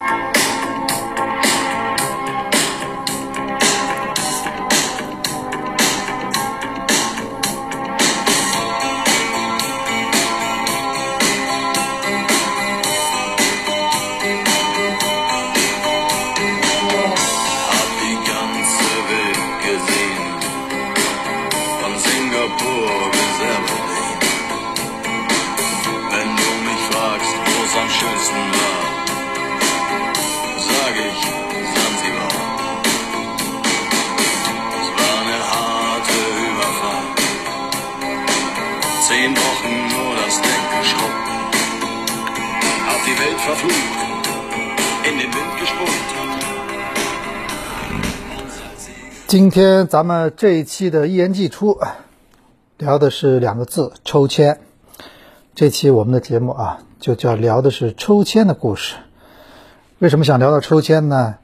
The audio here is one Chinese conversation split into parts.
you 今天咱们这一期的一言既出，聊的是两个字抽签。这期我们的节目啊，就叫聊的是抽签的故事。为什么想聊到抽签呢？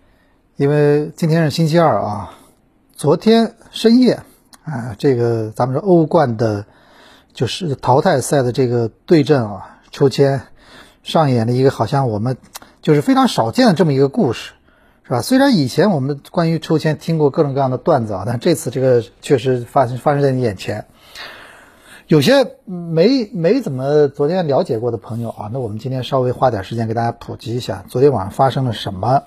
因为今天是星期二啊，昨天深夜啊，这个咱们说欧冠的，就是淘汰赛的这个对阵啊，抽签上演了一个好像我们就是非常少见的这么一个故事。是吧？虽然以前我们关于抽签听过各种各样的段子啊，但这次这个确实发生发生在你眼前。有些没没怎么昨天了解过的朋友啊，那我们今天稍微花点时间给大家普及一下昨天晚上发生了什么。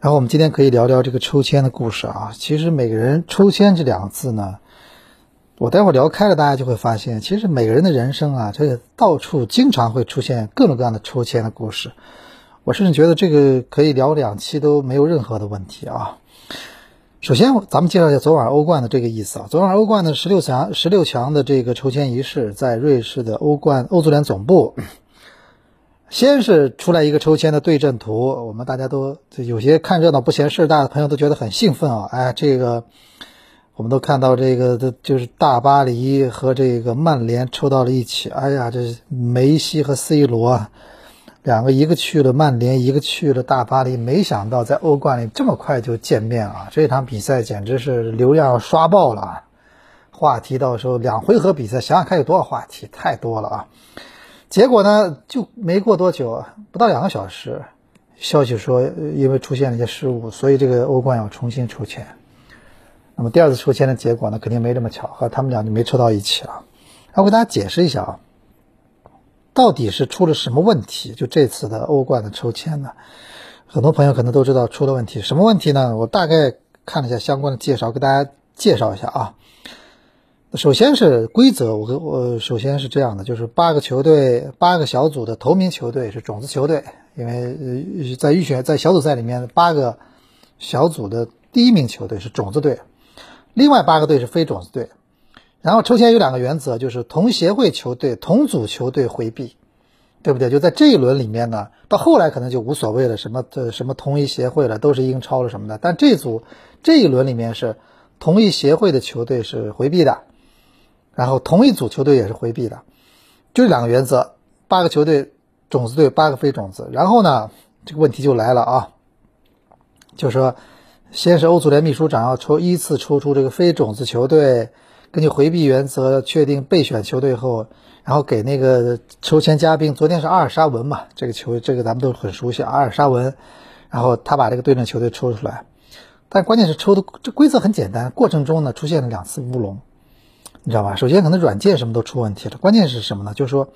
然后我们今天可以聊聊这个抽签的故事啊。其实每个人抽签这两个字呢，我待会儿聊开了，大家就会发现，其实每个人的人生啊，这个到处经常会出现各种各样的抽签的故事。我甚至觉得这个可以聊两期都没有任何的问题啊。首先，咱们介绍一下昨晚欧冠的这个意思啊。昨晚欧冠的十六强十六强的这个抽签仪式，在瑞士的欧冠欧足联总部，先是出来一个抽签的对阵图，我们大家都有些看热闹不嫌事儿大的朋友都觉得很兴奋啊。哎，这个我们都看到这个的就是大巴黎和这个曼联抽到了一起，哎呀，这梅西和 C 罗啊。两个一个去了曼联，一个去了大巴黎，没想到在欧冠里这么快就见面啊！这场比赛简直是流量刷爆了啊，话题到时候两回合比赛，想想看有多少话题，太多了啊！结果呢，就没过多久，不到两个小时，消息说因为出现了一些失误，所以这个欧冠要重新抽签。那么第二次抽签的结果呢，肯定没这么巧合，他们俩就没抽到一起了。我给大家解释一下啊。到底是出了什么问题？就这次的欧冠的抽签呢？很多朋友可能都知道出了问题，什么问题呢？我大概看了一下相关的介绍，给大家介绍一下啊。首先是规则，我我首先是这样的，就是八个球队，八个小组的头名球队是种子球队，因为在预选在小组赛里面，八个小组的第一名球队是种子队，另外八个队是非种子队。然后抽签有两个原则，就是同协会球队、同组球队回避，对不对？就在这一轮里面呢，到后来可能就无所谓了，什么呃什么同一协会了，都是英超了什么的。但这组这一轮里面是同一协会的球队是回避的，然后同一组球队也是回避的，就两个原则：八个球队种子队，八个非种子。然后呢，这个问题就来了啊，就说先是欧足联秘书长要抽依次抽出这个非种子球队。根据回避原则确定备选球队后，然后给那个抽签嘉宾，昨天是阿尔沙文嘛，这个球这个咱们都很熟悉，阿尔沙文，然后他把这个对阵球队抽出来，但关键是抽的这规则很简单，过程中呢出现了两次乌龙，你知道吧？首先可能软件什么都出问题了，关键是什么呢？就是说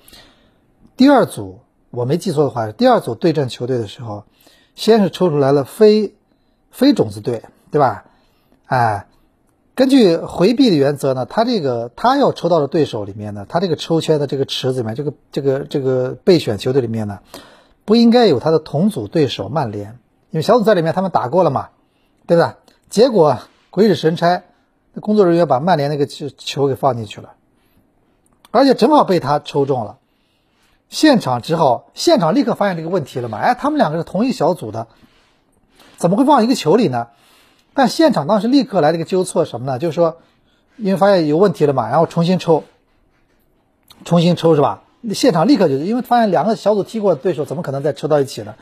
第二组我没记错的话，第二组对阵球队的时候，先是抽出来了非非种子队，对吧？哎。根据回避的原则呢，他这个他要抽到的对手里面呢，他这个抽签的这个池子里面，这个这个这个备选球队里面呢，不应该有他的同组对手曼联，因为小组赛里面他们打过了嘛，对吧？结果鬼使神差，工作人员把曼联那个球球给放进去了，而且正好被他抽中了，现场只好现场立刻发现这个问题了嘛，哎，他们两个是同一小组的，怎么会放一个球里呢？但现场当时立刻来了个纠错，什么呢？就是说，因为发现有问题了嘛，然后重新抽，重新抽是吧？现场立刻就是因为发现两个小组踢过的对手怎么可能再抽到一起呢？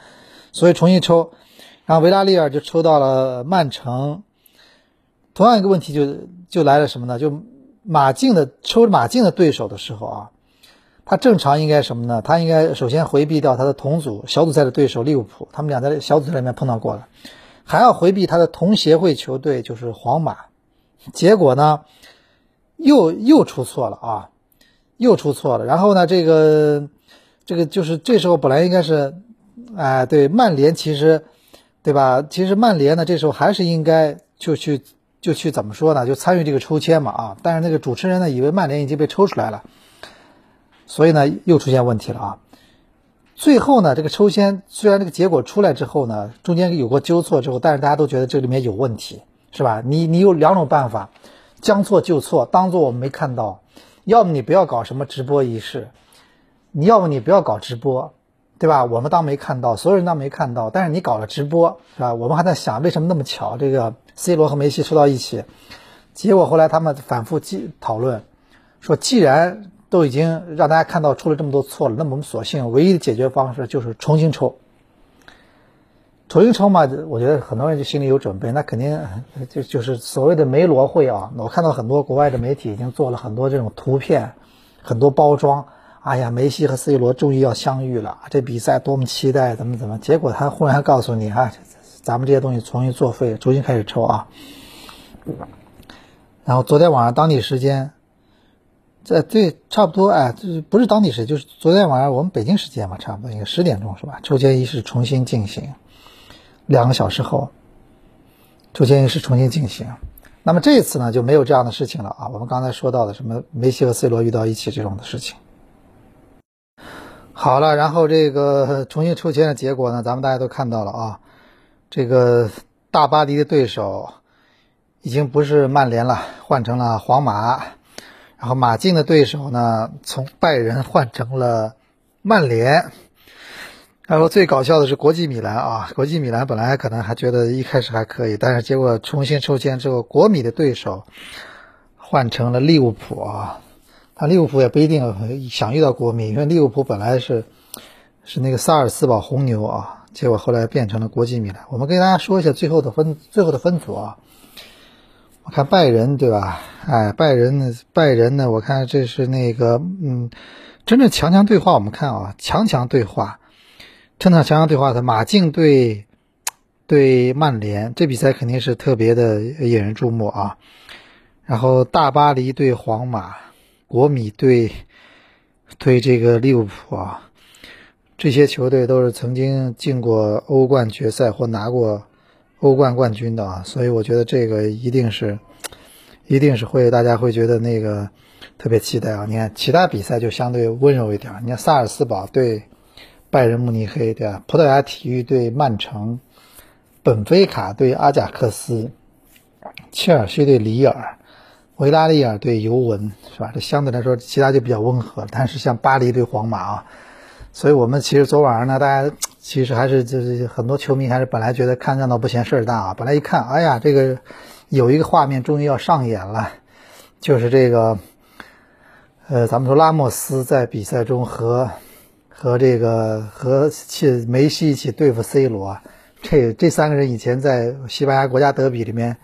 所以重新抽，然后维拉利尔就抽到了曼城。同样一个问题就就来了什么呢？就马竞的抽马竞的对手的时候啊，他正常应该什么呢？他应该首先回避掉他的同组小组赛的对手利物浦，他们俩在小组赛里面碰到过了，还要回避他的同协会球队就是皇马。结果呢，又又出错了啊，又出错了。然后呢，这个这个就是这时候本来应该是，哎，对，曼联其实，对吧？其实曼联呢，这时候还是应该就去就去怎么说呢？就参与这个抽签嘛啊！但是那个主持人呢，以为曼联已经被抽出来了。所以呢，又出现问题了啊！最后呢，这个抽签虽然这个结果出来之后呢，中间有过纠错之后，但是大家都觉得这里面有问题，是吧？你你有两种办法，将错就错，当做我们没看到；要么你不要搞什么直播仪式，你要么你不要搞直播，对吧？我们当没看到，所有人当没看到，但是你搞了直播，是吧？我们还在想为什么那么巧，这个 C 罗和梅西抽到一起，结果后来他们反复讨论，说既然。都已经让大家看到出了这么多错了，那么我们索性唯一的解决方式就是重新抽。重新抽嘛，我觉得很多人就心里有准备，那肯定就就是所谓的梅罗会啊。我看到很多国外的媒体已经做了很多这种图片，很多包装。哎呀，梅西和 C 罗终于要相遇了，这比赛多么期待，怎么怎么？结果他忽然告诉你啊，咱们这些东西重新作废，重新开始抽啊。然后昨天晚上当地时间。这对差不多哎，就是不是当地时间，就是昨天晚上我们北京时间嘛，差不多应该十点钟是吧？抽签仪式重新进行，两个小时后，抽签仪式重新进行。那么这一次呢，就没有这样的事情了啊。我们刚才说到的什么梅西和 C 罗遇到一起这种的事情。好了，然后这个重新抽签的结果呢，咱们大家都看到了啊。这个大巴黎的对手已经不是曼联了，换成了皇马。然后马竞的对手呢，从拜仁换成了曼联。然后最搞笑的是国际米兰啊，国际米兰本来可能还觉得一开始还可以，但是结果重新抽签之后，国米的对手换成了利物浦啊。他利物浦也不一定想遇到国米，因为利物浦本来是是那个萨尔斯堡红牛啊，结果后来变成了国际米兰。我们跟大家说一下最后的分最后的分组啊。看拜仁对吧？哎，拜仁呢？拜仁呢？我看这是那个，嗯，真正强强对话。我们看啊，强强对话，真的强强对话的马竞对对曼联，这比赛肯定是特别的引人注目啊。然后大巴黎对皇马，国米对对这个利物浦啊，这些球队都是曾经进过欧冠决赛或拿过。欧冠冠军的啊，所以我觉得这个一定是，一定是会大家会觉得那个特别期待啊。你看其他比赛就相对温柔一点，你看萨尔斯堡对拜仁慕尼黑对吧？葡萄牙体育对曼城，本菲卡对阿贾克斯，切尔西对里尔，维拉利尔对尤文是吧？这相对来说其他就比较温和，但是像巴黎对皇马啊。所以我们其实昨晚上呢，大家其实还是就是很多球迷还是本来觉得看热闹不嫌事儿大啊。本来一看，哎呀，这个有一个画面终于要上演了，就是这个，呃，咱们说拉莫斯在比赛中和和这个和去梅西一起对付 C 罗，这这三个人以前在西班牙国家德比里面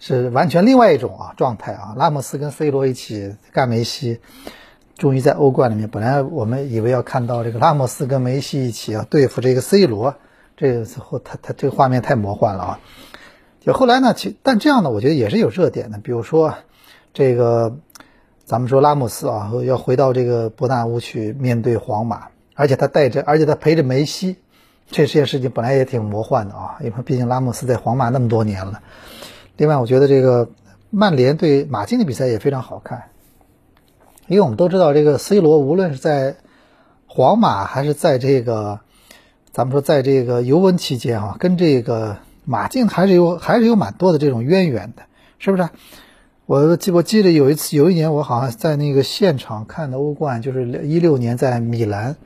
是完全另外一种啊状态啊。拉莫斯跟 C 罗一起干梅西。终于在欧冠里面，本来我们以为要看到这个拉莫斯跟梅西一起要对付这个 C 罗，这个时候他他这个画面太魔幻了啊！就后来呢，其但这样呢，我觉得也是有热点的。比如说这个，咱们说拉莫斯啊，要回到这个伯纳乌去面对皇马，而且他带着，而且他陪着梅西，这件事情本来也挺魔幻的啊，因为毕竟拉莫斯在皇马那么多年了。另外，我觉得这个曼联对马竞的比赛也非常好看。因为我们都知道，这个 C 罗无论是在皇马还是在这个，咱们说在这个尤文期间啊，跟这个马竞还是有还是有蛮多的这种渊源的，是不是？我记我记得有一次有一年，我好像在那个现场看的欧冠，就是一六年在米兰，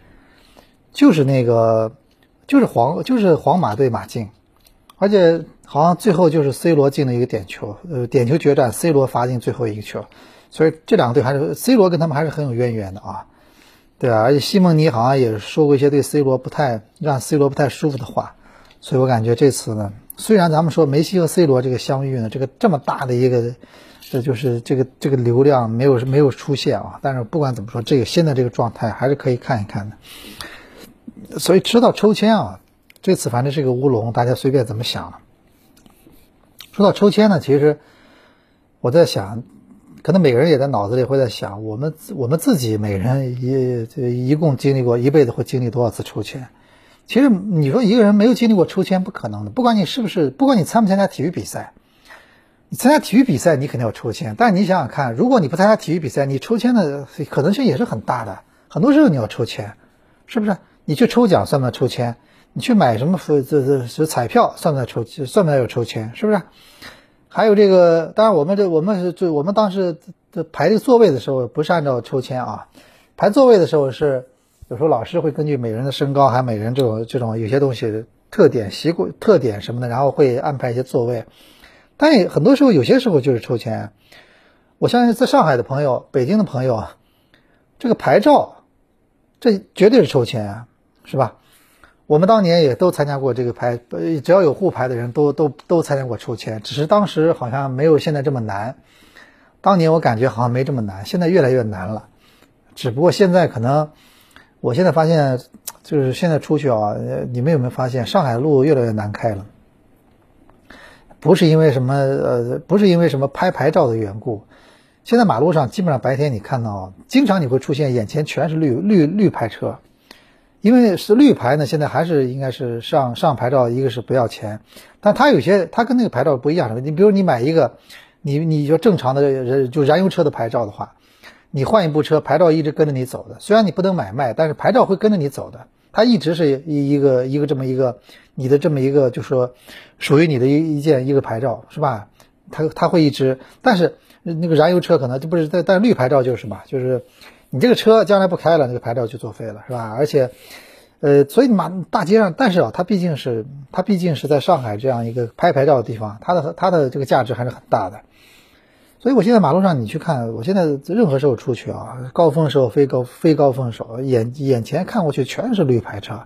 就是那个就是皇就是皇马对马竞，而且好像最后就是 C 罗进了一个点球，呃，点球决战，C 罗罚进最后一个球。所以这两个队还是 C 罗跟他们还是很有渊源的啊，对啊，而且西蒙尼好像也说过一些对 C 罗不太让 C 罗不太舒服的话，所以我感觉这次呢，虽然咱们说梅西和 C 罗这个相遇呢，这个这么大的一个这就是这个这个流量没有没有出现啊。但是不管怎么说，这个现在这个状态还是可以看一看的。所以知道抽签啊，这次反正是个乌龙，大家随便怎么想了。说到抽签呢，其实我在想，可能每个人也在脑子里会在想，我们我们自己每人一一共经历过一辈子会经历多少次抽签？其实你说一个人没有经历过抽签不可能的，不管你是不是，不管你参不参加体育比赛，你参加体育比赛你肯定要抽签，但你想想看，如果你不参加体育比赛，你抽签的可能性也是很大的，很多时候你要抽签，是不是？你去抽奖算不算抽签？你去买什么这这这彩票算不算抽算不算有抽签？是不是？还有这个，当然我们这我们是就我们当时这排这个座位的时候不是按照抽签啊，排座位的时候是有时候老师会根据每人的身高还有每人这种这种有些东西特点习惯特点什么的，然后会安排一些座位。但也很多时候有些时候就是抽签。我相信在上海的朋友、北京的朋友，这个牌照这绝对是抽签，是吧？我们当年也都参加过这个牌，只要有沪牌的人都都都参加过抽签，只是当时好像没有现在这么难。当年我感觉好像没这么难，现在越来越难了。只不过现在可能，我现在发现，就是现在出去啊，你们有没有发现上海路越来越难开了？不是因为什么呃，不是因为什么拍牌照的缘故，现在马路上基本上白天你看到，经常你会出现眼前全是绿绿绿牌车。因为是绿牌呢，现在还是应该是上上牌照，一个是不要钱，但它有些它跟那个牌照不一样的。你比如你买一个，你你就正常的人就燃油车的牌照的话，你换一部车，牌照一直跟着你走的。虽然你不能买卖，但是牌照会跟着你走的。它一直是一一个一个这么一个你的这么一个，就是说属于你的一一件一个牌照是吧？它它会一直，但是那个燃油车可能就不是，但但绿牌照就是嘛，就是。你这个车将来不开了，那个牌照就作废了，是吧？而且，呃，所以马大街上，但是啊，它毕竟是它毕竟是在上海这样一个拍牌照的地方，它的它的这个价值还是很大的。所以我现在马路上你去看，我现在任何时候出去啊，高峰时候非高非高峰时候，眼眼前看过去全是绿牌车，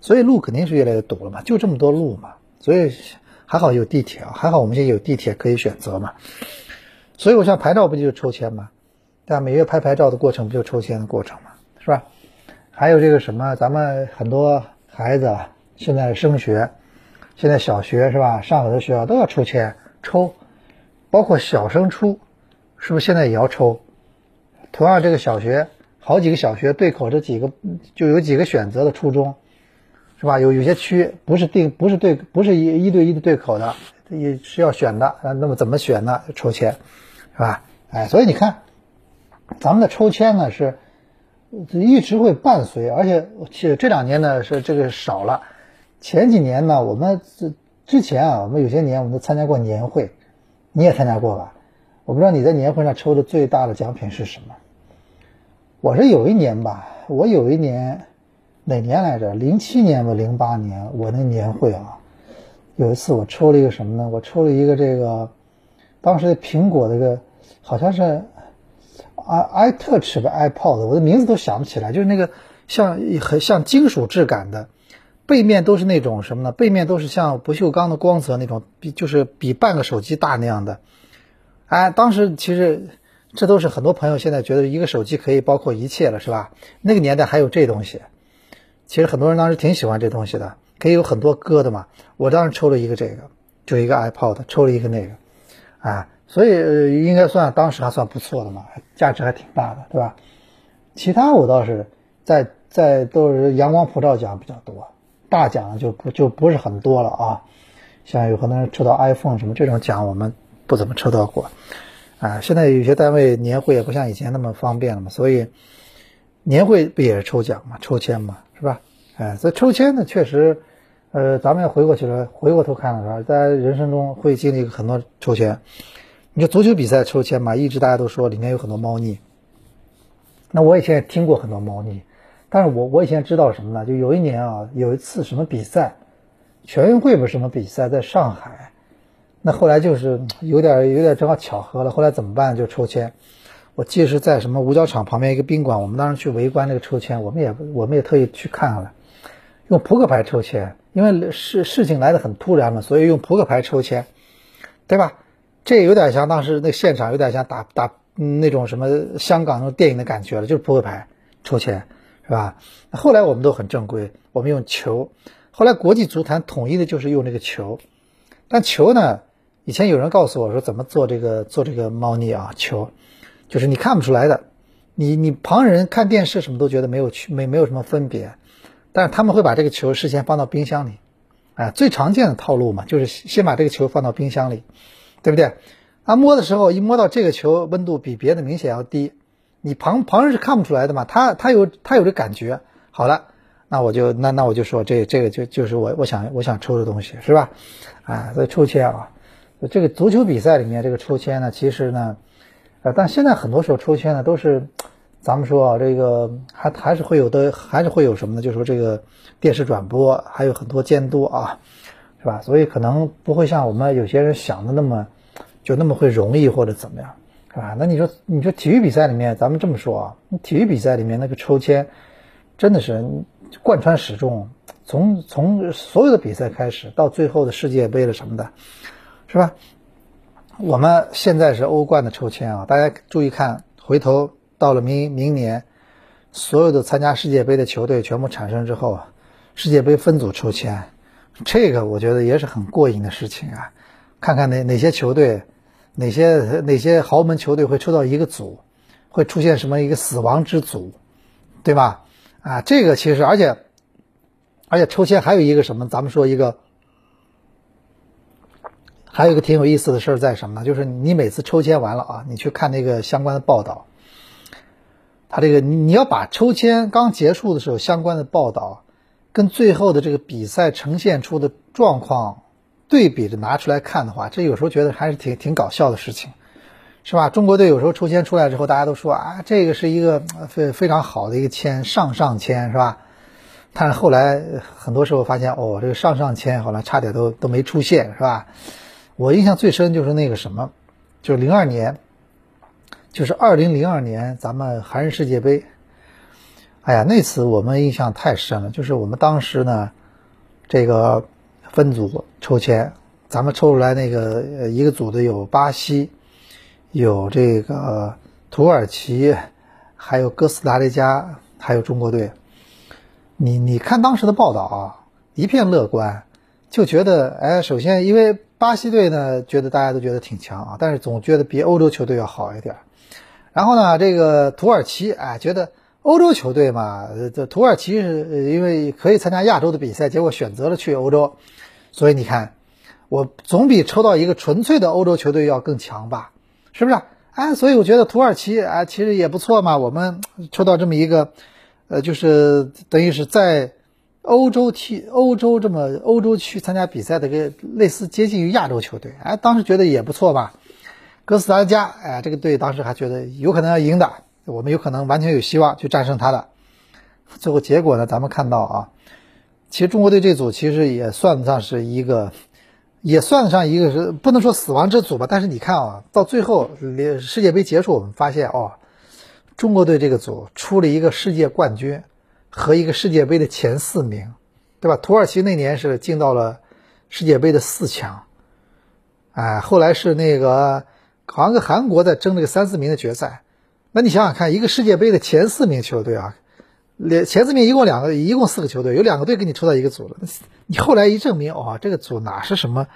所以路肯定是越来越堵了嘛，就这么多路嘛。所以还好有地铁啊，还好我们现在有地铁可以选择嘛。所以我像牌照不就是抽签吗？但每月拍牌照的过程不就抽签的过程吗？是吧？还有这个什么，咱们很多孩子现在升学，现在小学是吧？上很多学校都要抽签抽，包括小升初，是不是现在也要抽？同样，这个小学好几个小学对口这几个就有几个选择的初中，是吧？有有些区不是定不是对不是一一对一的对口的，也是要选的啊。那么怎么选呢？抽签，是吧？哎，所以你看。咱们的抽签呢是一直会伴随，而且这这两年呢是这个少了。前几年呢，我们之之前啊，我们有些年我们都参加过年会，你也参加过吧？我不知道你在年会上抽的最大的奖品是什么？我是有一年吧，我有一年哪年来着？零七年吧，零八年我那年会啊，有一次我抽了一个什么呢？我抽了一个这个当时苹果这个好像是。I iTouch 吧 iPod，我的名字都想不起来，就是那个像很像金属质感的，背面都是那种什么呢？背面都是像不锈钢的光泽那种，比就是比半个手机大那样的。哎，当时其实这都是很多朋友现在觉得一个手机可以包括一切了，是吧？那个年代还有这东西，其实很多人当时挺喜欢这东西的，可以有很多歌的嘛。我当时抽了一个这个，就一个 iPod，抽了一个那个，啊。所以应该算当时还算不错的嘛，价值还挺大的，对吧？其他我倒是在在都是阳光普照奖比较多，大奖就不就不是很多了啊。像有很多人抽到 iPhone 什么这种奖，我们不怎么抽到过。啊，现在有些单位年会也不像以前那么方便了嘛，所以年会不也是抽奖嘛，抽签嘛，是吧？哎，所以抽签呢，确实，呃，咱们要回过去了，回过头看的时候，在人生中会经历很多抽签。你说足球比赛抽签嘛，一直大家都说里面有很多猫腻。那我以前也听过很多猫腻，但是我我以前知道什么呢？就有一年啊，有一次什么比赛，全运会不是什么比赛，在上海。那后来就是有点有点正好巧合了，后来怎么办？就抽签。我记得是在什么五角场旁边一个宾馆，我们当时去围观那个抽签，我们也我们也特意去看了，用扑克牌抽签，因为事事情来的很突然嘛，所以用扑克牌抽签，对吧？这有点像当时那现场，有点像打打那种什么香港那种电影的感觉了，就是扑克牌抽签，是吧？后来我们都很正规，我们用球。后来国际足坛统一的就是用这个球，但球呢，以前有人告诉我说怎么做这个做这个猫腻啊球，就是你看不出来的，你你旁人看电视什么都觉得没有区没没有什么分别，但是他们会把这个球事先放到冰箱里，哎，最常见的套路嘛，就是先把这个球放到冰箱里。对不对？他，摸的时候一摸到这个球，温度比别的明显要低，你旁旁人是看不出来的嘛？他他有他有这感觉。好了，那我就那那我就说这这个就就是我我想我想抽的东西是吧？啊，所以抽签啊，这个足球比赛里面这个抽签呢，其实呢，呃，但现在很多时候抽签呢都是，咱们说啊，这个还还是会有的，还是会有什么呢？就是说这个电视转播还有很多监督啊。是吧？所以可能不会像我们有些人想的那么，就那么会容易或者怎么样，是吧？那你说，你说体育比赛里面，咱们这么说啊，体育比赛里面那个抽签，真的是贯穿始终，从从所有的比赛开始到最后的世界杯了什么的，是吧？我们现在是欧冠的抽签啊，大家注意看，回头到了明明年，所有的参加世界杯的球队全部产生之后，世界杯分组抽签。这个我觉得也是很过瘾的事情啊！看看哪哪些球队，哪些哪些豪门球队会抽到一个组，会出现什么一个死亡之组，对吧？啊，这个其实而且而且抽签还有一个什么？咱们说一个，还有一个挺有意思的事儿在什么呢？就是你每次抽签完了啊，你去看那个相关的报道，他这个你你要把抽签刚结束的时候相关的报道。跟最后的这个比赛呈现出的状况对比着拿出来看的话，这有时候觉得还是挺挺搞笑的事情，是吧？中国队有时候抽签出来之后，大家都说啊，这个是一个非非常好的一个签，上上签，是吧？但是后来很多时候发现，哦，这个上上签好像差点都都没出现，是吧？我印象最深就是那个什么，就是零二年，就是二零零二年咱们韩日世界杯。哎呀，那次我们印象太深了，就是我们当时呢，这个分组抽签，咱们抽出来那个一个组的有巴西，有这个土耳其，还有哥斯达黎加，还有中国队。你你看当时的报道啊，一片乐观，就觉得哎，首先因为巴西队呢，觉得大家都觉得挺强啊，但是总觉得比欧洲球队要好一点。然后呢，这个土耳其哎，觉得。欧洲球队嘛，这土耳其是因为可以参加亚洲的比赛，结果选择了去欧洲，所以你看，我总比抽到一个纯粹的欧洲球队要更强吧？是不是？哎，所以我觉得土耳其啊，其实也不错嘛。我们抽到这么一个，呃，就是等于是在欧洲踢欧洲这么欧洲区参加比赛的个类似接近于亚洲球队，哎，当时觉得也不错吧？哥斯达黎加，哎，这个队当时还觉得有可能要赢的。我们有可能完全有希望去战胜他的，最后结果呢？咱们看到啊，其实中国队这组其实也算得上是一个，也算得上一个是不能说死亡之组吧。但是你看啊，到最后世界杯结束，我们发现哦，中国队这个组出了一个世界冠军和一个世界杯的前四名，对吧？土耳其那年是进到了世界杯的四强，哎，后来是那个好像跟韩国在争这个三四名的决赛。那你想想看，一个世界杯的前四名球队啊，连前四名一共两个，一共四个球队，有两个队给你抽到一个组了。你后来一证明，哦，这个组哪是什么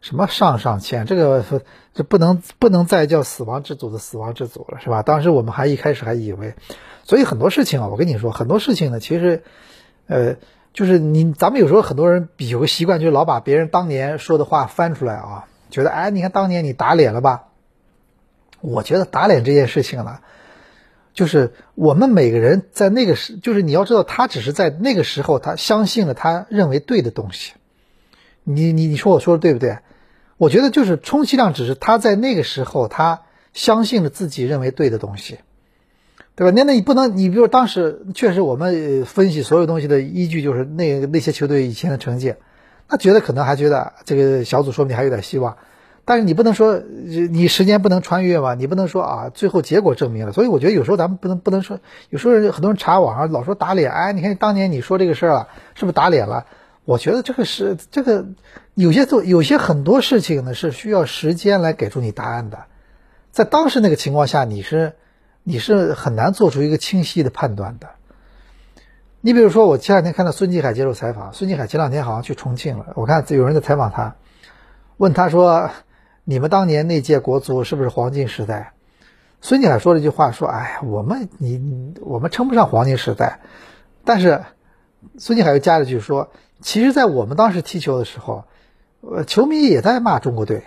什么上上签，这个这不能不能再叫死亡之组的死亡之组了，是吧？当时我们还一开始还以为，所以很多事情啊，我跟你说，很多事情呢，其实，呃，就是你咱们有时候很多人有个习惯，就是老把别人当年说的话翻出来啊，觉得哎，你看当年你打脸了吧？我觉得打脸这件事情呢。就是我们每个人在那个时，就是你要知道，他只是在那个时候，他相信了他认为对的东西。你你你说我说的对不对？我觉得就是充其量只是他在那个时候，他相信了自己认为对的东西，对吧？那那你不能，你比如当时确实我们分析所有东西的依据就是那那些球队以前的成绩，那觉得可能还觉得这个小组说不定还有点希望。但是你不能说，你时间不能穿越嘛？你不能说啊，最后结果证明了。所以我觉得有时候咱们不能不能说，有时候很多人查网上老说打脸，哎，你看当年你说这个事儿了，是不是打脸了？我觉得这个是这个有些做有些很多事情呢是需要时间来给出你答案的，在当时那个情况下，你是你是很难做出一个清晰的判断的。你比如说，我前两天看到孙继海接受采访，孙继海前两天好像去重庆了，我看有人在采访他，问他说：“你们当年那届国足是不是黄金时代？”孙继海说了一句话，说：“哎呀，我们你我们称不上黄金时代。”但是孙继海又加了句说。其实，在我们当时踢球的时候，呃，球迷也在骂中国队。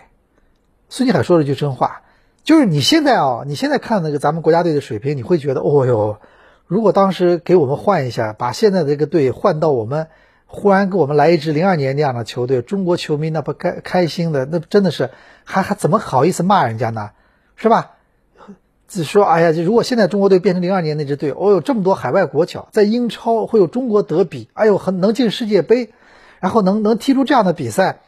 孙继海说了句真话，就是你现在啊，你现在看那个咱们国家队的水平，你会觉得，哦哟，如果当时给我们换一下，把现在的这个队换到我们，忽然给我们来一支零二年那样的球队，中国球迷那不开开心的，那真的是还还怎么好意思骂人家呢？是吧？只说，哎呀，如果现在中国队变成零二年那支队，哦，有这么多海外国脚，在英超会有中国德比，哎呦，很能进世界杯，然后能能踢出这样的比赛，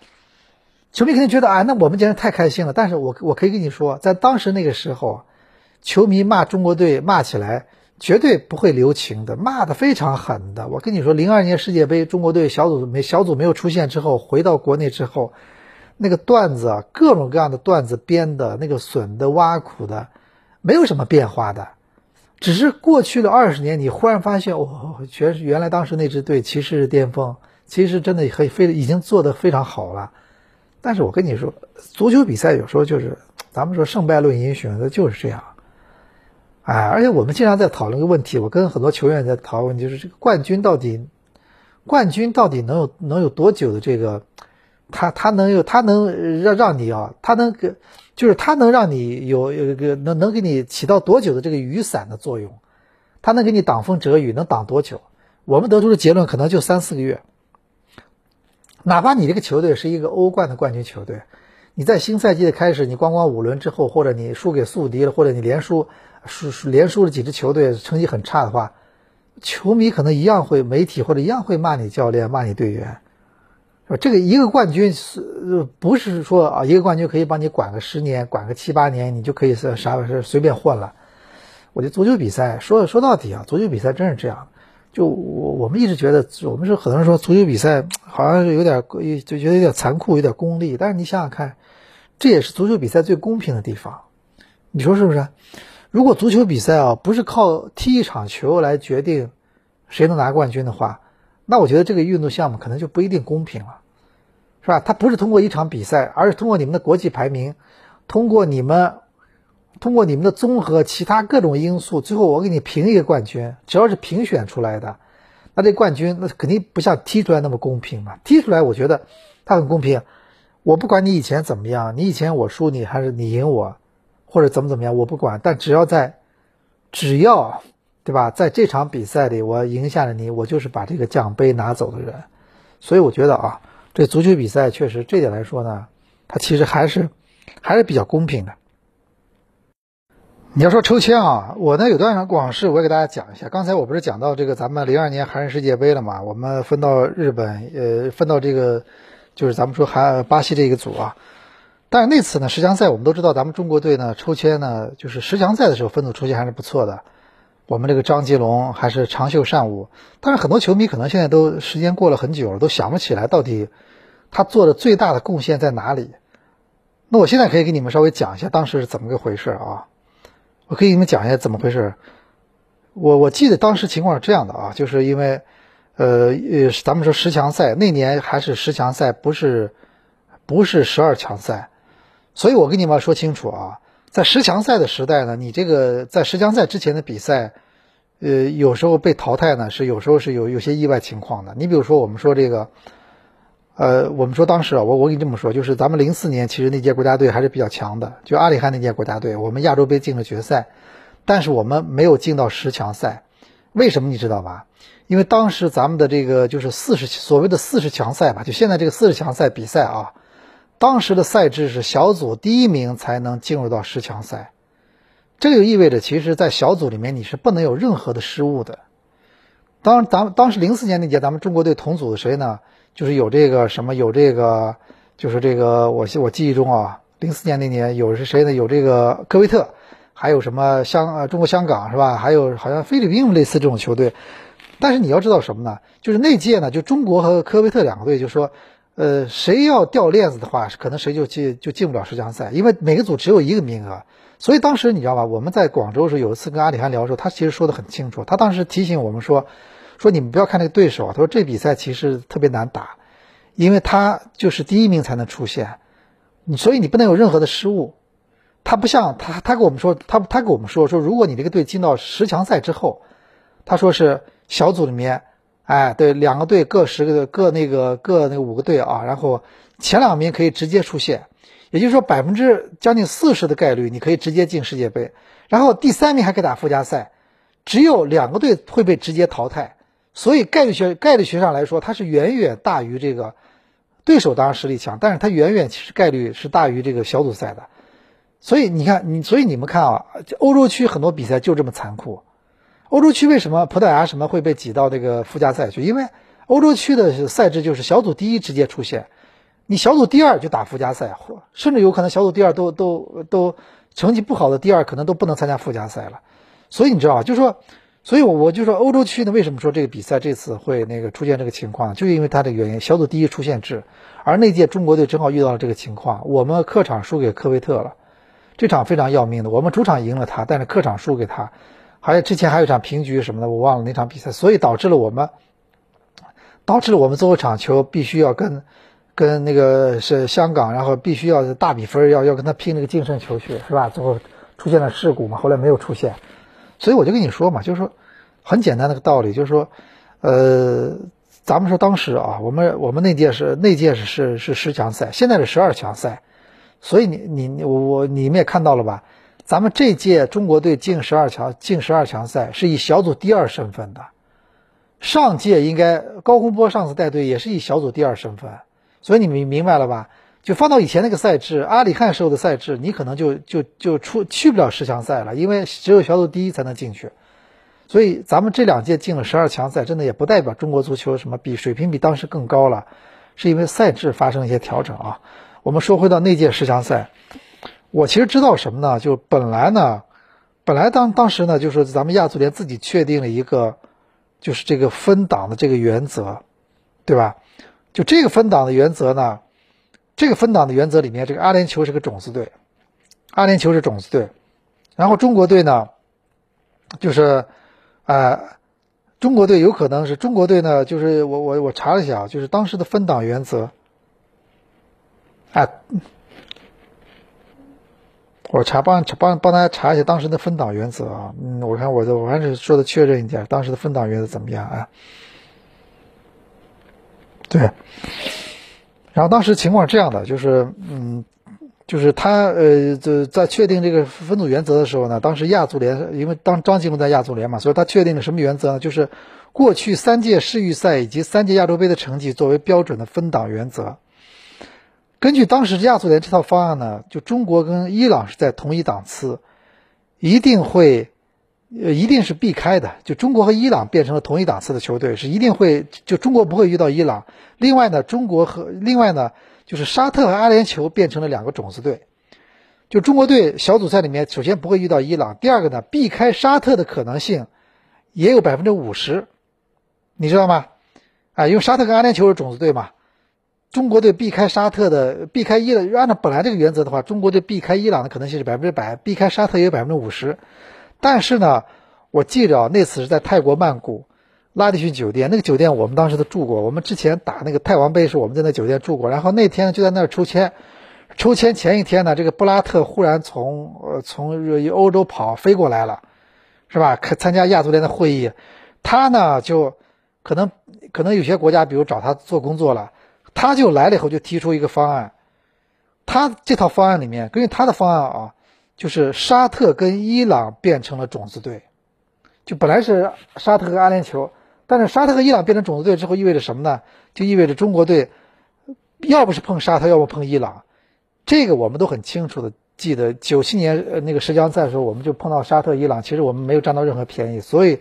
球迷肯定觉得，啊，那我们简直太开心了。但是我我可以跟你说，在当时那个时候，球迷骂中国队骂起来绝对不会留情的，骂的非常狠的。我跟你说，零二年世界杯中国队小组没小组没有出现之后，回到国内之后，那个段子啊，各种各样的段子编的，那个损的挖苦的。没有什么变化的，只是过去了二十年，你忽然发现，哦，全是原来当时那支队其实是巅峰，其实真的很非已经做得非常好了。但是我跟你说，足球比赛有时候就是咱们说胜败论英雄，那就是这样。哎，而且我们经常在讨论一个问题，我跟很多球员在讨论，就是这个冠军到底，冠军到底能有能有多久的这个，他他能有他能让让你啊，他能给。就是他能让你有有一个能能给你起到多久的这个雨伞的作用，他能给你挡风遮雨，能挡多久？我们得出的结论可能就三四个月。哪怕你这个球队是一个欧冠的冠军球队，你在新赛季的开始，你光光五轮之后，或者你输给宿敌了，或者你连输输连输了几支球队，成绩很差的话，球迷可能一样会媒体或者一样会骂你教练，骂你队员。这个一个冠军是不是说啊？一个冠军可以帮你管个十年，管个七八年，你就可以是啥事随便混了？我觉得足球比赛说说到底啊，足球比赛真是这样。就我我们一直觉得，我们是很多人说足球比赛好像是有点就觉得有点残酷，有点功利。但是你想想看，这也是足球比赛最公平的地方。你说是不是？如果足球比赛啊不是靠踢一场球来决定谁能拿冠军的话，那我觉得这个运动项目可能就不一定公平了，是吧？它不是通过一场比赛，而是通过你们的国际排名，通过你们，通过你们的综合其他各种因素，最后我给你评一个冠军。只要是评选出来的，那这冠军那肯定不像踢出来那么公平嘛。踢出来我觉得它很公平，我不管你以前怎么样，你以前我输你还是你赢我，或者怎么怎么样，我不管。但只要在，只要。对吧？在这场比赛里，我赢下了你，我就是把这个奖杯拿走的人。所以我觉得啊，这足球比赛确实这点来说呢，它其实还是还是比较公平的。你要说抽签啊，我呢有段往事，我也给大家讲一下。刚才我不是讲到这个咱们零二年韩日世界杯了嘛？我们分到日本，呃，分到这个就是咱们说韩巴西这个组啊。但是那次呢十强赛，我们都知道咱们中国队呢抽签呢，就是十强赛的时候分组抽签还是不错的。我们这个张吉龙还是长袖善舞，但是很多球迷可能现在都时间过了很久了，都想不起来到底他做的最大的贡献在哪里。那我现在可以给你们稍微讲一下当时是怎么个回事啊？我可以给你们讲一下怎么回事。我我记得当时情况是这样的啊，就是因为呃呃，咱们说十强赛那年还是十强赛，不是不是十二强赛，所以我跟你们说清楚啊。在十强赛的时代呢，你这个在十强赛之前的比赛，呃，有时候被淘汰呢，是有时候是有有些意外情况的。你比如说，我们说这个，呃，我们说当时啊，我我跟你这么说，就是咱们零四年其实那届国家队还是比较强的，就阿里汉那届国家队，我们亚洲杯进了决赛，但是我们没有进到十强赛，为什么你知道吧？因为当时咱们的这个就是四十所谓的四十强赛吧，就现在这个四十强赛比赛啊。当时的赛制是小组第一名才能进入到十强赛，这就意味着，其实，在小组里面你是不能有任何的失误的。当咱们当时零四年那届，咱们中国队同组的谁呢？就是有这个什么，有这个，就是这个，我我记忆中啊，零四年那年有是谁呢？有这个科威特，还有什么香呃中国香港是吧？还有好像菲律宾类似这种球队。但是你要知道什么呢？就是那届呢，就中国和科威特两个队就说，呃，谁要掉链子的话，可能谁就进就进不了十强赛，因为每个组只有一个名额。所以当时你知道吧？我们在广州的时候有一次跟阿里汉聊的时候，他其实说的很清楚。他当时提醒我们说，说你们不要看那个对手，他说这比赛其实特别难打，因为他就是第一名才能出现，所以你不能有任何的失误。他不像他，他跟我们说，他他跟我们说说，如果你这个队进到十强赛之后，他说是小组里面，哎，对，两个队各十个各那个各那个五个队啊，然后前两名可以直接出线，也就是说百分之将近四十的概率你可以直接进世界杯，然后第三名还可以打附加赛，只有两个队会被直接淘汰，所以概率学概率学上来说，它是远远大于这个对手当然实力强，但是它远远其实概率是大于这个小组赛的。所以你看，你所以你们看啊，欧洲区很多比赛就这么残酷。欧洲区为什么葡萄牙什么会被挤到这个附加赛去？因为欧洲区的赛制就是小组第一直接出线，你小组第二就打附加赛，甚至有可能小组第二都都都成绩不好的第二可能都不能参加附加赛了。所以你知道，就说，所以我我就说欧洲区呢，为什么说这个比赛这次会那个出现这个情况，就因为它的原因，小组第一出线制。而那届中国队正好遇到了这个情况，我们客场输给科威特了。这场非常要命的，我们主场赢了他，但是客场输给他，还有之前还有一场平局什么的，我忘了那场比赛，所以导致了我们，导致了我们最后一场球必须要跟，跟那个是香港，然后必须要大比分，要要跟他拼那个净胜球去，是吧？最后出现了事故嘛，后来没有出现，所以我就跟你说嘛，就是说很简单的个道理，就是说，呃，咱们说当时啊，我们我们那届是那届是是是十强赛，现在是十二强赛。所以你你你我你们也看到了吧？咱们这届中国队进十二强进十二强赛是以小组第二身份的，上届应该高洪波上次带队也是以小组第二身份，所以你们明白了吧？就放到以前那个赛制，阿里汉时候的赛制，你可能就就就出去不了十强赛了，因为只有小组第一才能进去。所以咱们这两届进了十二强赛，真的也不代表中国足球什么比水平比当时更高了，是因为赛制发生了一些调整啊。我们说回到那届十强赛，我其实知道什么呢？就本来呢，本来当当时呢，就是咱们亚足联自己确定了一个，就是这个分档的这个原则，对吧？就这个分档的原则呢，这个分档的原则里面，这个阿联酋是个种子队，阿联酋是种子队，然后中国队呢，就是，呃，中国队有可能是中国队呢，就是我我我查了一下，就是当时的分档原则。哎，我查帮帮帮大家查一下当时的分档原则啊。嗯，我看我的我还是说的确认一点，当时的分档原则怎么样啊？对，然后当时情况是这样的，就是嗯，就是他呃，在在确定这个分组原则的时候呢，当时亚足联因为当张继龙在亚足联嘛，所以他确定了什么原则呢？就是过去三届世预赛以及三届亚洲杯的成绩作为标准的分档原则。根据当时亚足联这套方案呢，就中国跟伊朗是在同一档次，一定会，呃，一定是避开的。就中国和伊朗变成了同一档次的球队，是一定会，就中国不会遇到伊朗。另外呢，中国和另外呢，就是沙特和阿联酋变成了两个种子队。就中国队小组赛里面，首先不会遇到伊朗，第二个呢，避开沙特的可能性也有百分之五十，你知道吗？啊，因为沙特跟阿联酋是种子队嘛。中国队避开沙特的，避开伊朗，按照本来这个原则的话，中国队避开伊朗的可能性是百分之百，避开沙特也有百分之五十。但是呢，我记着那次是在泰国曼谷拉蒂逊酒店，那个酒店我们当时都住过，我们之前打那个泰王杯是我们在那酒店住过。然后那天就在那儿抽签，抽签前一天呢，这个布拉特忽然从呃从欧洲跑飞过来了，是吧？可参加亚足联的会议，他呢就可能可能有些国家比如找他做工作了。他就来了以后就提出一个方案，他这套方案里面，根据他的方案啊，就是沙特跟伊朗变成了种子队，就本来是沙特和阿联酋，但是沙特和伊朗变成种子队之后意味着什么呢？就意味着中国队要不是碰沙特，要不碰伊朗，这个我们都很清楚的记得，九七年呃那个十强赛的时候，我们就碰到沙特、伊朗，其实我们没有占到任何便宜，所以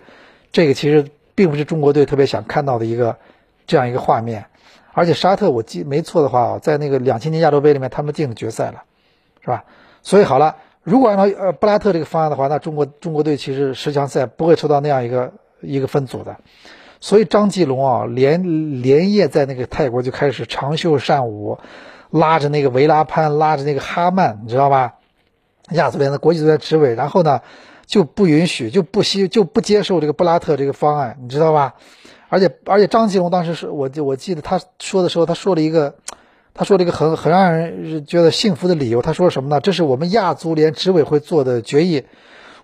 这个其实并不是中国队特别想看到的一个这样一个画面。而且沙特，我记没错的话，在那个两千年亚洲杯里面，他们进了决赛了，是吧？所以好了，如果按照呃布拉特这个方案的话，那中国中国队其实十强赛不会抽到那样一个一个分组的。所以张继龙啊，连连夜在那个泰国就开始长袖善舞，拉着那个维拉潘，拉着那个哈曼，你知道吧？亚足联的国际足联执委，然后呢，就不允许，就不希，就不接受这个布拉特这个方案，你知道吧？而且而且张继龙当时是我我记得他说的时候，他说了一个，他说了一个很很让人觉得幸福的理由。他说什么呢？这是我们亚足联执委会做的决议，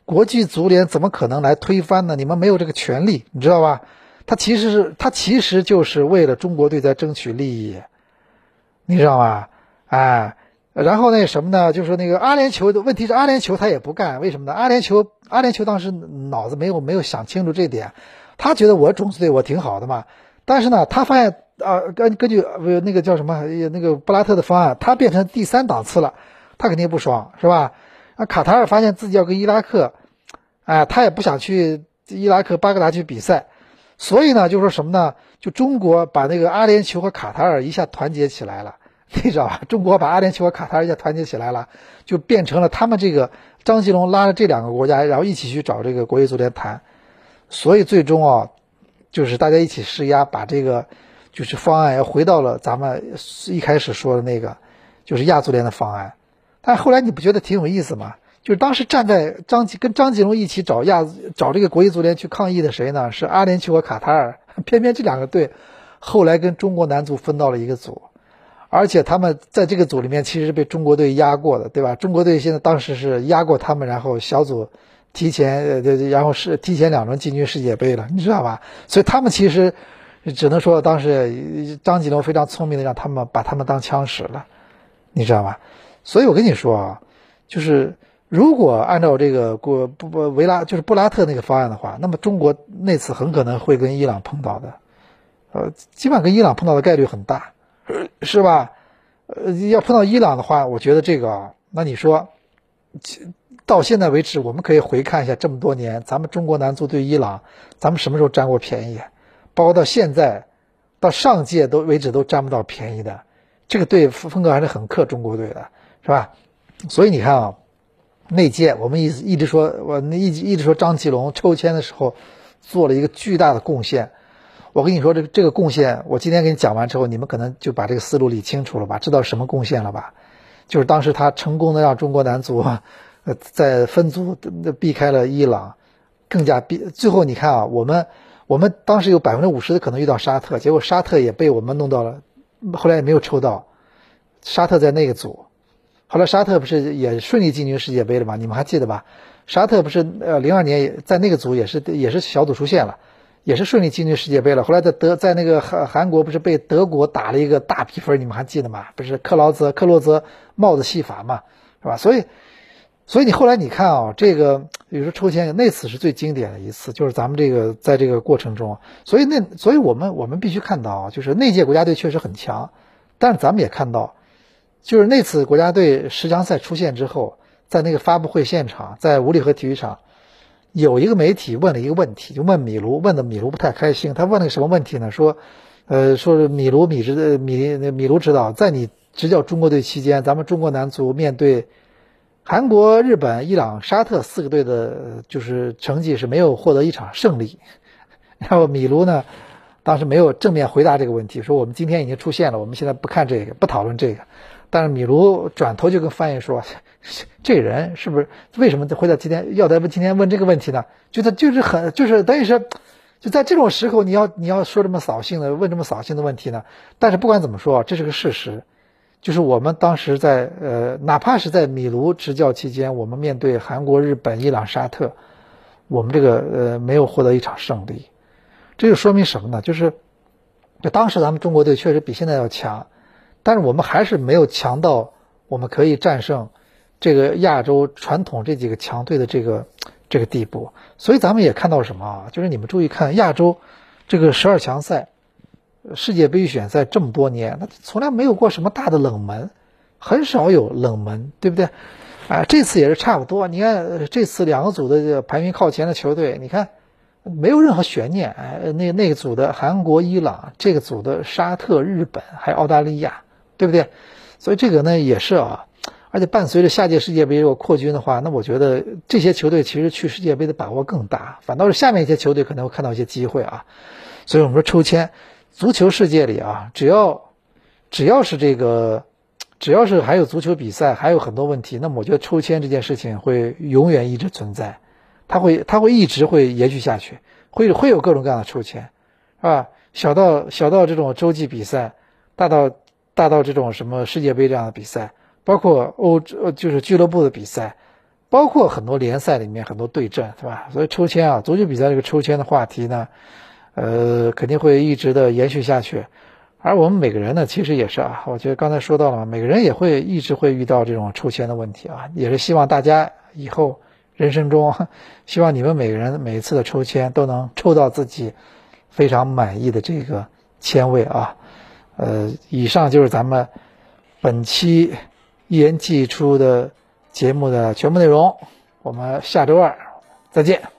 国际足联怎么可能来推翻呢？你们没有这个权利，你知道吧？他其实是他其实就是为了中国队在争取利益，你知道吗？哎，然后那什么呢？就是那个阿联酋的问题是阿联酋他也不干，为什么呢？阿联酋阿联酋当时脑子没有没有想清楚这点，他觉得我种子队我挺好的嘛，但是呢，他发现啊根根据呃那个叫什么那个布拉特的方案，他变成第三档次了，他肯定不爽是吧？那，卡塔尔发现自己要跟伊拉克，哎，他也不想去伊拉克巴格达去比赛。所以呢，就说什么呢？就中国把那个阿联酋和卡塔尔一下团结起来了，你知道吧？中国把阿联酋和卡塔尔一下团结起来了，就变成了他们这个张继龙拉着这两个国家，然后一起去找这个国际足联谈。所以最终啊，就是大家一起施压，把这个就是方案又回到了咱们一开始说的那个，就是亚足联的方案。但后来你不觉得挺有意思吗？就是当时站在张继跟张继龙一起找亚找这个国际足联去抗议的谁呢？是阿联酋和卡塔尔。偏偏这两个队后来跟中国男足分到了一个组，而且他们在这个组里面其实是被中国队压过的，对吧？中国队现在当时是压过他们，然后小组提前呃，然后是提前两轮进军世界杯了，你知道吧？所以他们其实只能说当时张继龙非常聪明的让他们把他们当枪使了，你知道吧？所以我跟你说啊，就是。如果按照这个过不不维拉就是布拉特那个方案的话，那么中国那次很可能会跟伊朗碰到的，呃，基本上跟伊朗碰到的概率很大，是吧？呃，要碰到伊朗的话，我觉得这个，那你说，到现在为止，我们可以回看一下这么多年，咱们中国男足对伊朗，咱们什么时候占过便宜？包括到现在，到上届都为止都占不到便宜的，这个队风格还是很克中国队的，是吧？所以你看啊。那届我们一直一直说，我那一一直说张继龙抽签的时候做了一个巨大的贡献。我跟你说，这个这个贡献，我今天给你讲完之后，你们可能就把这个思路理清楚了吧？知道什么贡献了吧？就是当时他成功的让中国男足呃在分组避开了伊朗，更加避。最后你看啊，我们我们当时有百分之五十的可能遇到沙特，结果沙特也被我们弄到了，后来也没有抽到，沙特在那个组。后来沙特不是也顺利进军世界杯了吗？你们还记得吧？沙特不是呃零二年也在那个组也是也是小组出线了，也是顺利进军世界杯了。后来在德在那个韩韩国不是被德国打了一个大比分，你们还记得吗？不是克劳泽克洛泽帽子戏法嘛，是吧？所以所以你后来你看啊，这个比如说抽签那次是最经典的一次，就是咱们这个在这个过程中，所以那所以我们我们必须看到啊，就是那届国家队确实很强，但是咱们也看到。就是那次国家队十强赛出现之后，在那个发布会现场，在五里河体育场，有一个媒体问了一个问题，就问米卢，问的米卢不太开心。他问了个什么问题呢？说，呃，说米卢米指米米卢指导，在你执教中国队期间，咱们中国男足面对韩国、日本、伊朗、沙特四个队的，就是成绩是没有获得一场胜利。然后米卢呢，当时没有正面回答这个问题，说我们今天已经出现了，我们现在不看这个，不讨论这个。但是米卢转头就跟翻译说：“ 这人是不是为什么会在今天要在今天问这个问题呢？就他就是很就是等于是就在这种时候，你要你要说这么扫兴的问这么扫兴的问题呢？但是不管怎么说，这是个事实，就是我们当时在呃，哪怕是在米卢执教期间，我们面对韩国、日本、伊朗、沙特，我们这个呃没有获得一场胜利，这就说明什么呢？就是就当时咱们中国队确实比现在要强。”但是我们还是没有强到我们可以战胜这个亚洲传统这几个强队的这个这个地步，所以咱们也看到什么啊？就是你们注意看亚洲这个十二强赛、世界杯预选赛这么多年，那从来没有过什么大的冷门，很少有冷门，对不对？啊，这次也是差不多。你看这次两个组的排名靠前的球队，你看没有任何悬念。哎，那那个组的韩国、伊朗，这个组的沙特、日本还有澳大利亚。对不对？所以这个呢也是啊，而且伴随着下届世界杯如果扩军的话，那我觉得这些球队其实去世界杯的把握更大，反倒是下面一些球队可能会看到一些机会啊。所以我们说抽签，足球世界里啊，只要只要是这个，只要是还有足球比赛，还有很多问题，那么我觉得抽签这件事情会永远一直存在，它会它会一直会延续下去，会会有各种各样的抽签，是吧？小到小到这种洲际比赛，大到大到这种什么世界杯这样的比赛，包括欧洲就是俱乐部的比赛。包括很多联赛里面很多对阵，是吧？所以抽签啊，足球比赛这个抽签的话题呢，呃，肯定会一直的延续下去。而我们每个人呢，其实也是啊，我觉得刚才说到了嘛，每个人也会一直会遇到这种抽签的问题啊，也是希望大家以后人生中，希望你们每个人每一次的抽签都能抽到自己非常满意的这个签位啊。呃，以上就是咱们本期一言既出的。节目的全部内容，我们下周二再见。